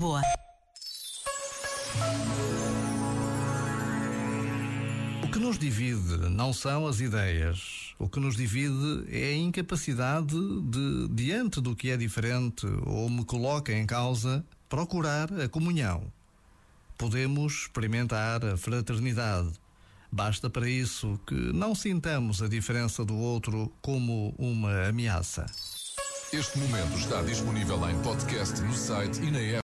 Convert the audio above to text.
Lisboa. O que nos divide não são as ideias. O que nos divide é a incapacidade de, diante do que é diferente ou me coloca em causa, procurar a comunhão. Podemos experimentar a fraternidade. Basta para isso que não sintamos a diferença do outro como uma ameaça. Este momento está disponível em podcast no site e na app.